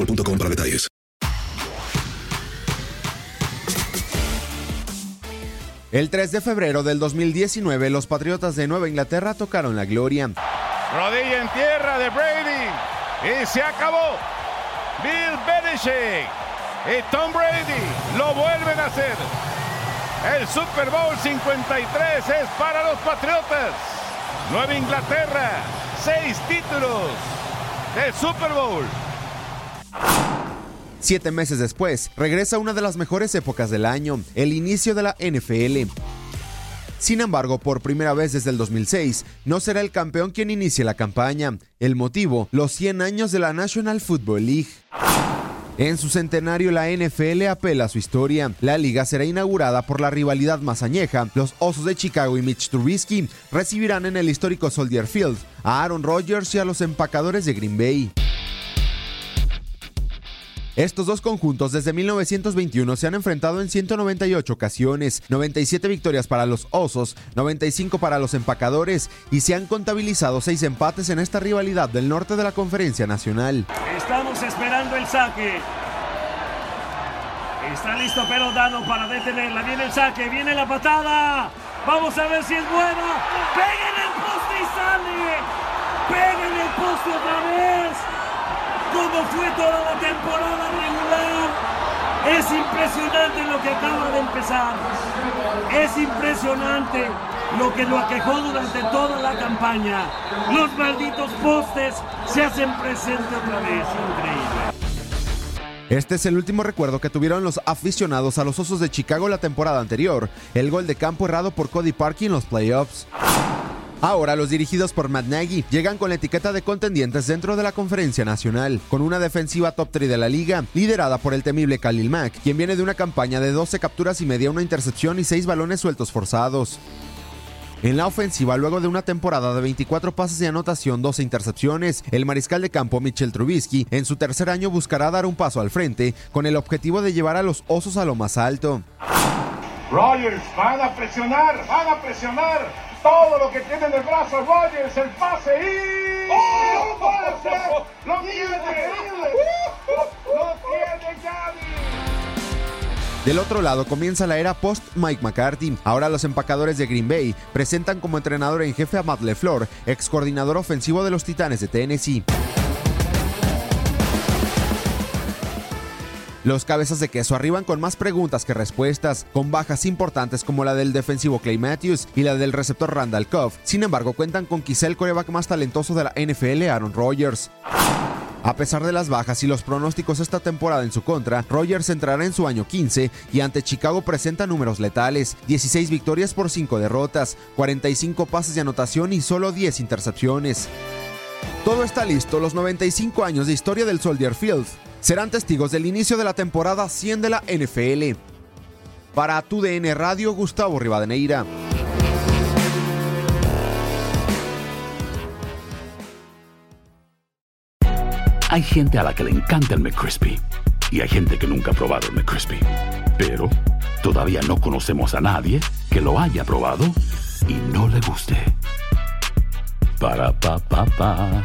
boostmobile.com para detalles. El 3 de febrero del 2019, los Patriotas de Nueva Inglaterra tocaron la gloria. Rodilla en tierra de Brady. Y se acabó. Bill Belichick y Tom Brady lo vuelven a hacer. El Super Bowl 53 es para los Patriotas. Nueva Inglaterra, seis títulos del Super Bowl. Siete meses después, regresa una de las mejores épocas del año, el inicio de la NFL. Sin embargo, por primera vez desde el 2006, no será el campeón quien inicie la campaña. El motivo, los 100 años de la National Football League. En su centenario, la NFL apela a su historia. La liga será inaugurada por la rivalidad más añeja. Los Osos de Chicago y Mitch Trubisky recibirán en el histórico Soldier Field a Aaron Rodgers y a los empacadores de Green Bay. Estos dos conjuntos desde 1921 se han enfrentado en 198 ocasiones, 97 victorias para los Osos, 95 para los Empacadores y se han contabilizado seis empates en esta rivalidad del norte de la Conferencia Nacional. Estamos esperando el saque. Está listo Pelotano para detenerla. Viene el saque, viene la patada. Vamos a ver si es buena. Pega en el poste y sale. Pega en el poste otra vez como fue toda la temporada regular. Es impresionante lo que acaba de empezar. Es impresionante lo que lo aquejó durante toda la campaña. Los malditos postes se hacen presente otra vez. Increíble. Este es el último recuerdo que tuvieron los aficionados a los Osos de Chicago la temporada anterior, el gol de campo errado por Cody Parkey en los playoffs. Ahora los dirigidos por Matt Nagy llegan con la etiqueta de contendientes dentro de la conferencia nacional, con una defensiva top 3 de la liga, liderada por el temible Khalil Mack, quien viene de una campaña de 12 capturas y media, una intercepción y 6 balones sueltos forzados. En la ofensiva, luego de una temporada de 24 pases de anotación, 12 intercepciones, el mariscal de campo Mitchell Trubisky en su tercer año buscará dar un paso al frente con el objetivo de llevar a los osos a lo más alto. Rogers, van a presionar, van a presionar todo lo que tiene en el brazo Rogers, el pase y... ¡Oh! ¡Lo puede ¡Lo tiene! ¡Lo tiene Gaby! Del otro lado comienza la era post Mike McCarthy. Ahora los empacadores de Green Bay presentan como entrenador en jefe a Matt LeFleur, ex coordinador ofensivo de los Titanes de Tennessee. Los cabezas de queso arriban con más preguntas que respuestas, con bajas importantes como la del defensivo Clay Matthews y la del receptor Randall Cobb. Sin embargo, cuentan con quizá el coreback más talentoso de la NFL, Aaron Rodgers. A pesar de las bajas y los pronósticos esta temporada en su contra, Rodgers entrará en su año 15 y ante Chicago presenta números letales, 16 victorias por 5 derrotas, 45 pases de anotación y solo 10 intercepciones. Todo está listo, los 95 años de historia del Soldier Field serán testigos del inicio de la temporada 100 de la NFL. Para tu DN Radio, Gustavo Rivadeneira. Hay gente a la que le encanta el McCrispy y hay gente que nunca ha probado el McCrispy. Pero todavía no conocemos a nadie que lo haya probado y no le guste. Para pa pa pa.